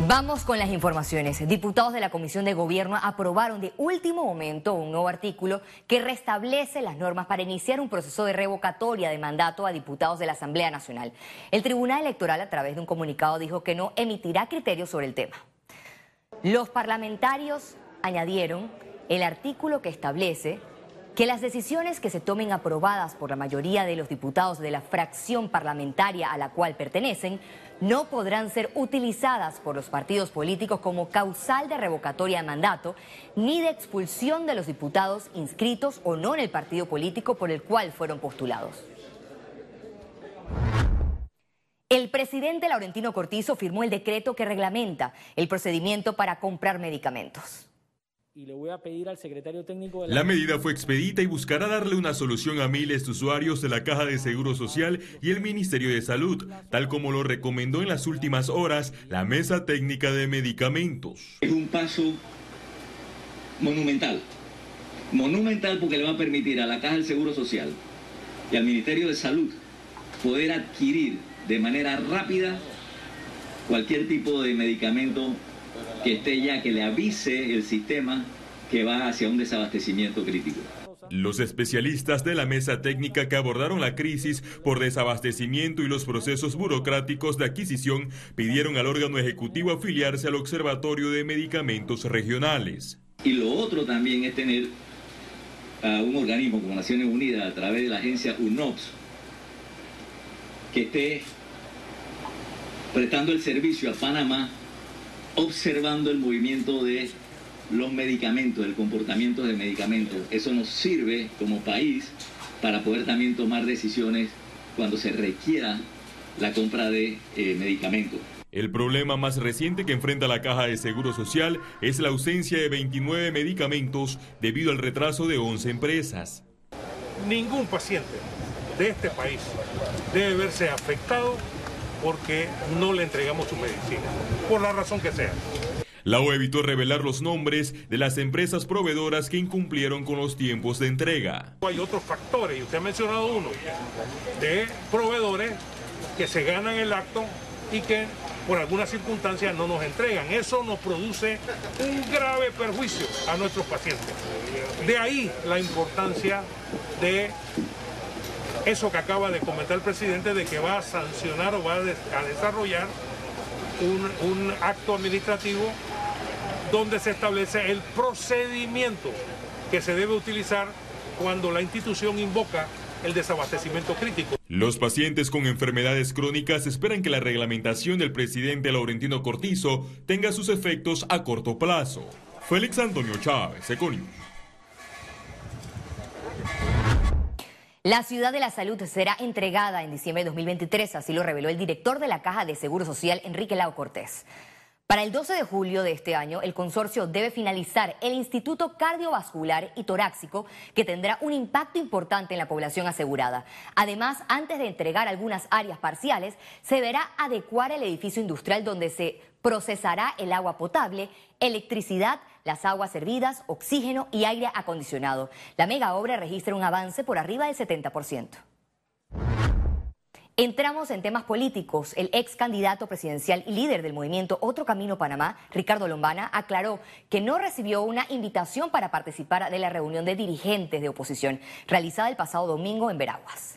Vamos con las informaciones. Diputados de la Comisión de Gobierno aprobaron de último momento un nuevo artículo que restablece las normas para iniciar un proceso de revocatoria de mandato a diputados de la Asamblea Nacional. El Tribunal Electoral, a través de un comunicado, dijo que no emitirá criterios sobre el tema. Los parlamentarios añadieron el artículo que establece que las decisiones que se tomen aprobadas por la mayoría de los diputados de la fracción parlamentaria a la cual pertenecen no podrán ser utilizadas por los partidos políticos como causal de revocatoria de mandato ni de expulsión de los diputados inscritos o no en el partido político por el cual fueron postulados. El presidente Laurentino Cortizo firmó el decreto que reglamenta el procedimiento para comprar medicamentos y le voy a pedir al secretario técnico de la... la... medida fue expedita y buscará darle una solución a miles de usuarios de la Caja de Seguro Social y el Ministerio de Salud, tal como lo recomendó en las últimas horas la Mesa Técnica de Medicamentos. Es un paso monumental, monumental porque le va a permitir a la Caja del Seguro Social y al Ministerio de Salud poder adquirir de manera rápida cualquier tipo de medicamento que esté ya, que le avise el sistema que va hacia un desabastecimiento crítico. Los especialistas de la mesa técnica que abordaron la crisis por desabastecimiento y los procesos burocráticos de adquisición pidieron al órgano ejecutivo afiliarse al Observatorio de Medicamentos Regionales. Y lo otro también es tener a un organismo como Naciones Unidas a través de la agencia UNOPS que esté prestando el servicio a Panamá observando el movimiento de los medicamentos, el comportamiento de medicamentos. Eso nos sirve como país para poder también tomar decisiones cuando se requiera la compra de eh, medicamentos. El problema más reciente que enfrenta la Caja de Seguro Social es la ausencia de 29 medicamentos debido al retraso de 11 empresas. Ningún paciente de este país debe verse afectado porque no le entregamos su medicina, por la razón que sea. La O evitó revelar los nombres de las empresas proveedoras que incumplieron con los tiempos de entrega. Hay otros factores, y usted ha mencionado uno, de proveedores que se ganan el acto y que por algunas circunstancias no nos entregan. Eso nos produce un grave perjuicio a nuestros pacientes. De ahí la importancia de eso que acaba de comentar el presidente de que va a sancionar o va a, desarrollar un, acto administrativo donde se establece el procedimiento que se debe utilizar cuando la institución invoca el desabastecimiento crítico. Los pacientes con enfermedades crónicas esperan que la reglamentación del presidente Laurentino Cortizo tenga sus efectos a corto plazo. Félix Antonio Chávez, Econius. La ciudad de la salud será entregada en diciembre de 2023, así lo reveló el director de la Caja de Seguro Social, Enrique Lau Cortés. Para el 12 de julio de este año, el consorcio debe finalizar el Instituto Cardiovascular y Torácico, que tendrá un impacto importante en la población asegurada. Además, antes de entregar algunas áreas parciales, se deberá adecuar el edificio industrial donde se procesará el agua potable, electricidad, las aguas servidas, oxígeno y aire acondicionado. La mega obra registra un avance por arriba del 70%. Entramos en temas políticos. El ex candidato presidencial y líder del movimiento Otro Camino Panamá, Ricardo Lombana, aclaró que no recibió una invitación para participar de la reunión de dirigentes de oposición realizada el pasado domingo en Veraguas.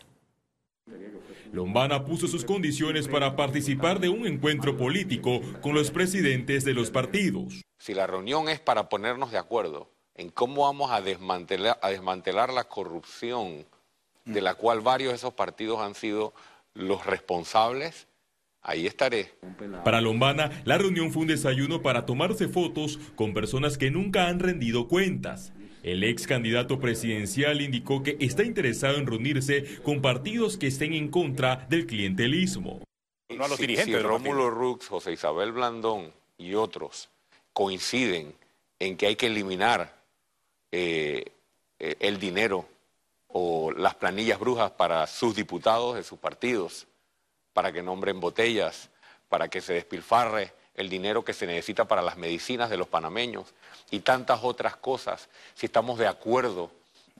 Lombana puso sus condiciones para participar de un encuentro político con los presidentes de los partidos. Si la reunión es para ponernos de acuerdo en cómo vamos a desmantelar, a desmantelar la corrupción de la cual varios de esos partidos han sido los responsables, Ahí estaré. Para Lombana, la reunión fue un desayuno para tomarse fotos con personas que nunca han rendido cuentas. El ex candidato presidencial indicó que está interesado en reunirse con partidos que estén en contra del clientelismo. No a los dirigentes. Si Rómulo Rux, José Isabel Blandón y otros coinciden en que hay que eliminar eh, el dinero o las planillas brujas para sus diputados de sus partidos, para que nombren botellas, para que se despilfarre el dinero que se necesita para las medicinas de los panameños y tantas otras cosas, si estamos de acuerdo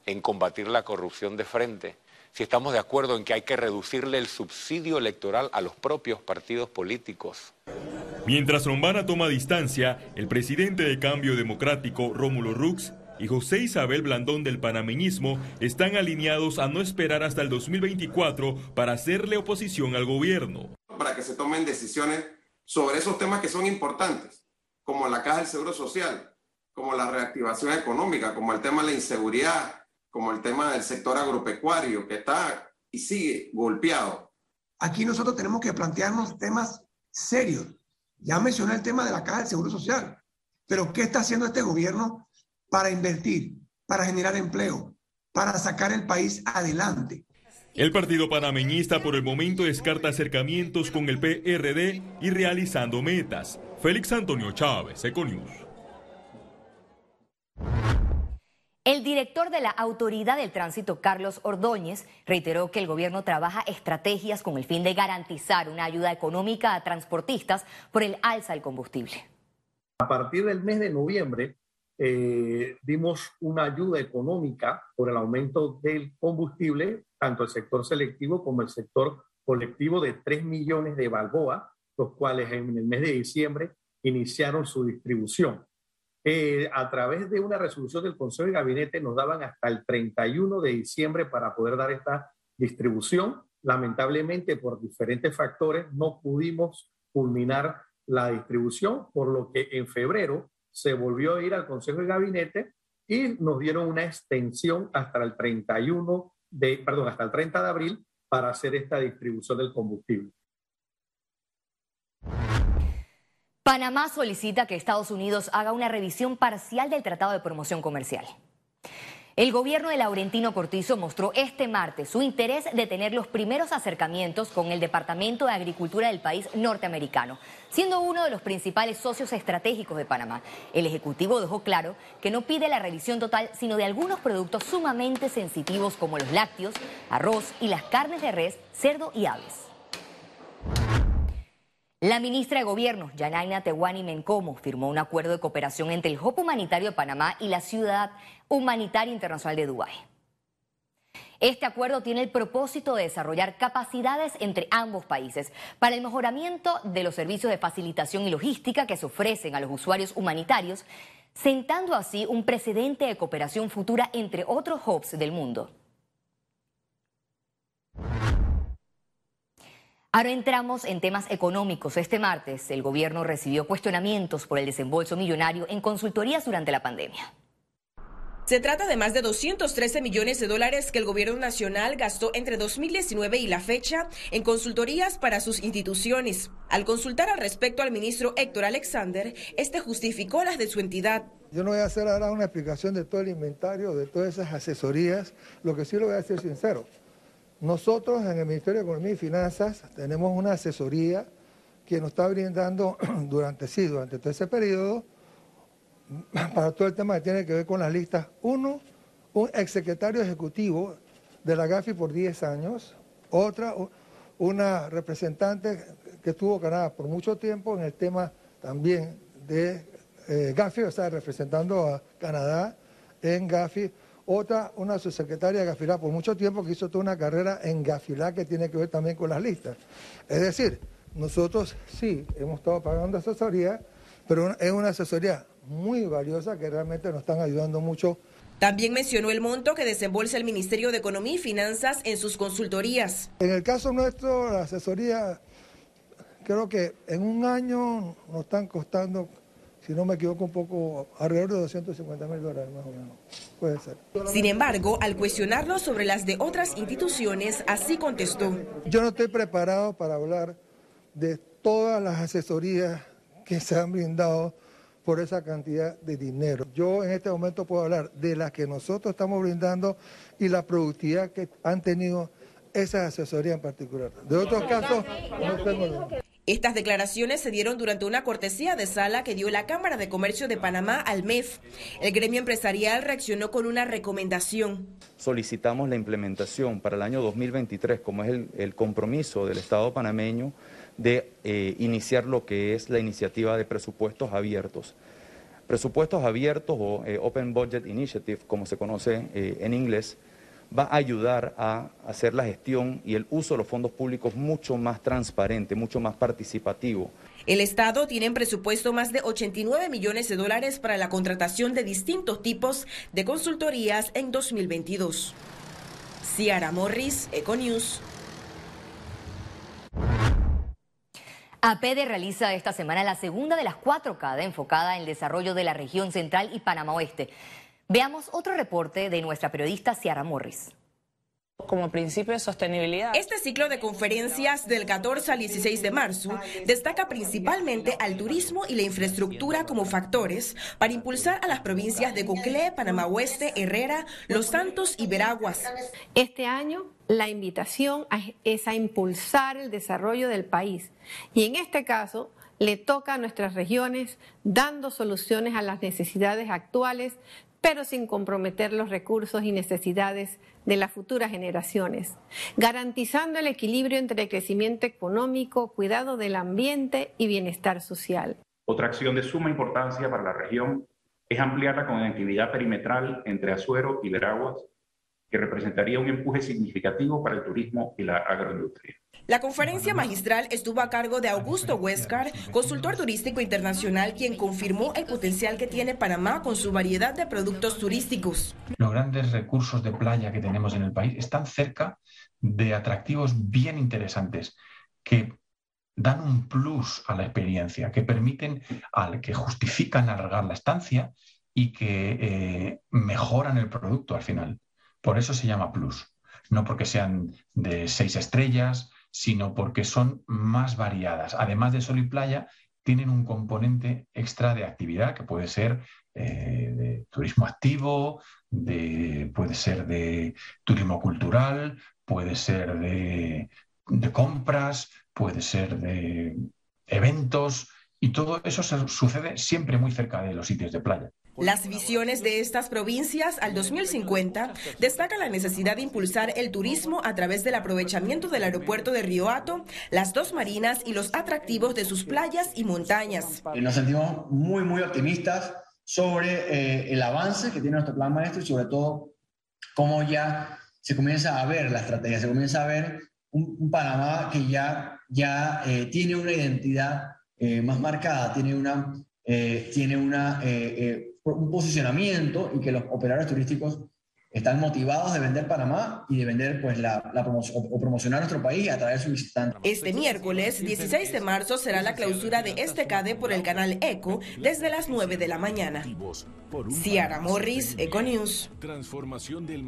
en combatir la corrupción de frente, si estamos de acuerdo en que hay que reducirle el subsidio electoral a los propios partidos políticos. Mientras Lombana toma distancia, el presidente de Cambio Democrático, Rómulo Rux, y José Isabel Blandón del panameñismo están alineados a no esperar hasta el 2024 para hacerle oposición al gobierno. Para que se tomen decisiones sobre esos temas que son importantes, como la caja del Seguro Social, como la reactivación económica, como el tema de la inseguridad, como el tema del sector agropecuario, que está y sigue golpeado. Aquí nosotros tenemos que plantearnos temas serios. Ya mencioné el tema de la caja del Seguro Social, pero ¿qué está haciendo este gobierno para invertir, para generar empleo, para sacar el país adelante? El partido panameñista por el momento descarta acercamientos con el PRD y realizando metas. Félix Antonio Chávez, Econius. El director de la Autoridad del Tránsito, Carlos Ordóñez, reiteró que el gobierno trabaja estrategias con el fin de garantizar una ayuda económica a transportistas por el alza del combustible. A partir del mes de noviembre eh, dimos una ayuda económica por el aumento del combustible, tanto el sector selectivo como el sector colectivo de 3 millones de balboa, los cuales en el mes de diciembre iniciaron su distribución. Eh, a través de una resolución del Consejo de Gabinete nos daban hasta el 31 de diciembre para poder dar esta distribución. Lamentablemente, por diferentes factores, no pudimos culminar la distribución, por lo que en febrero se volvió a ir al Consejo de Gabinete y nos dieron una extensión hasta el 31 de, perdón, hasta el 30 de abril para hacer esta distribución del combustible. Panamá solicita que Estados Unidos haga una revisión parcial del Tratado de Promoción Comercial. El gobierno de Laurentino Cortizo mostró este martes su interés de tener los primeros acercamientos con el Departamento de Agricultura del país norteamericano, siendo uno de los principales socios estratégicos de Panamá. El Ejecutivo dejó claro que no pide la revisión total, sino de algunos productos sumamente sensitivos como los lácteos, arroz y las carnes de res, cerdo y aves. La ministra de Gobierno, Yanaina Tehuani Mencomo, firmó un acuerdo de cooperación entre el HOP Humanitario de Panamá y la Ciudad Humanitaria Internacional de Dubái. Este acuerdo tiene el propósito de desarrollar capacidades entre ambos países para el mejoramiento de los servicios de facilitación y logística que se ofrecen a los usuarios humanitarios, sentando así un precedente de cooperación futura entre otros hubs del mundo. Ahora entramos en temas económicos. Este martes el gobierno recibió cuestionamientos por el desembolso millonario en consultorías durante la pandemia. Se trata de más de 213 millones de dólares que el gobierno nacional gastó entre 2019 y la fecha en consultorías para sus instituciones. Al consultar al respecto al ministro Héctor Alexander, este justificó las de su entidad. Yo no voy a hacer ahora una explicación de todo el inventario, de todas esas asesorías, lo que sí lo voy a ser sincero. Nosotros en el Ministerio de Economía y Finanzas tenemos una asesoría que nos está brindando durante sí, durante todo ese periodo, para todo el tema que tiene que ver con las listas. Uno, un exsecretario ejecutivo de la GAFI por 10 años, otra, una representante que estuvo Canadá por mucho tiempo en el tema también de eh, GAFI, o sea, representando a Canadá en GAFI otra, una subsecretaria de Gafilá por mucho tiempo que hizo toda una carrera en Gafilá que tiene que ver también con las listas. Es decir, nosotros sí hemos estado pagando asesoría, pero es una asesoría muy valiosa que realmente nos están ayudando mucho. También mencionó el monto que desembolsa el Ministerio de Economía y Finanzas en sus consultorías. En el caso nuestro, la asesoría, creo que en un año nos están costando si no me equivoco, un poco alrededor de 250 mil dólares más o menos. Puede ser. Sin embargo, al cuestionarlo sobre las de otras instituciones, así contestó. Yo no estoy preparado para hablar de todas las asesorías que se han brindado por esa cantidad de dinero. Yo en este momento puedo hablar de las que nosotros estamos brindando y la productividad que han tenido esas asesorías en particular. De otros casos, no tengo... Estas declaraciones se dieron durante una cortesía de sala que dio la Cámara de Comercio de Panamá al MEF. El gremio empresarial reaccionó con una recomendación. Solicitamos la implementación para el año 2023, como es el, compromiso del Estado panameño de eh, iniciar lo que es la iniciativa de presupuestos abiertos. Presupuestos abiertos o eh, Open Budget Initiative, como se conoce eh, en inglés, va a ayudar a hacer la gestión y el uso de los fondos públicos mucho más transparente, mucho más participativo. El Estado tiene en presupuesto más de 89 millones de dólares para la contratación de distintos tipos de consultorías en 2022. Ciara Morris, Econews. APD realiza esta semana la segunda de las cuatro CADE enfocada en el desarrollo de la región central y Panamá Oeste. Veamos otro reporte de nuestra periodista Ciara Morris como principio de sostenibilidad. Este ciclo de conferencias del 14 al 16 de marzo destaca principalmente al turismo y la infraestructura como factores para impulsar a las provincias de Coclé, Panamá Oeste, Herrera, Los Santos y Veraguas. Este año la invitación es a impulsar el desarrollo del país y en este caso le toca a nuestras regiones dando soluciones a las necesidades actuales, pero sin comprometer los recursos y necesidades de las futuras generaciones, garantizando el equilibrio entre crecimiento económico, cuidado del ambiente y bienestar social. Otra acción de suma importancia para la región es ampliar la conectividad perimetral entre Azuero y Veraguas, que representaría un empuje significativo para el turismo y la agroindustria. La conferencia magistral estuvo a cargo de Augusto Huescar, consultor turístico internacional, quien confirmó el potencial que tiene Panamá con su variedad de productos turísticos. Los grandes recursos de playa que tenemos en el país están cerca de atractivos bien interesantes que dan un plus a la experiencia, que permiten al que justifican alargar la estancia y que eh, mejoran el producto al final. Por eso se llama plus, no porque sean de seis estrellas, sino porque son más variadas. Además de sol y playa, tienen un componente extra de actividad que puede ser eh, de turismo activo, de, puede ser de turismo cultural, puede ser de, de compras, puede ser de eventos y todo eso sucede siempre muy cerca de los sitios de playa. Las visiones de estas provincias al 2050 destacan la necesidad de impulsar el turismo a través del aprovechamiento del aeropuerto de Río Hato, las dos marinas y los atractivos de sus playas y montañas. Nos sentimos muy, muy optimistas sobre eh, el avance que tiene nuestro plan maestro y sobre todo cómo ya se comienza a ver la estrategia, se comienza a ver un, Panamá que ya, ya eh, tiene una identidad eh, más marcada, tiene una, tiene una un posicionamiento y que los operadores turísticos están motivados de vender Panamá y de vender pues la, o promocionar nuestro país a través de sus visitantes. Este miércoles 16 de marzo será la clausura de este CADE por el canal ECO desde las 9 de la mañana. Ciara Morris, Eco News. Transformación del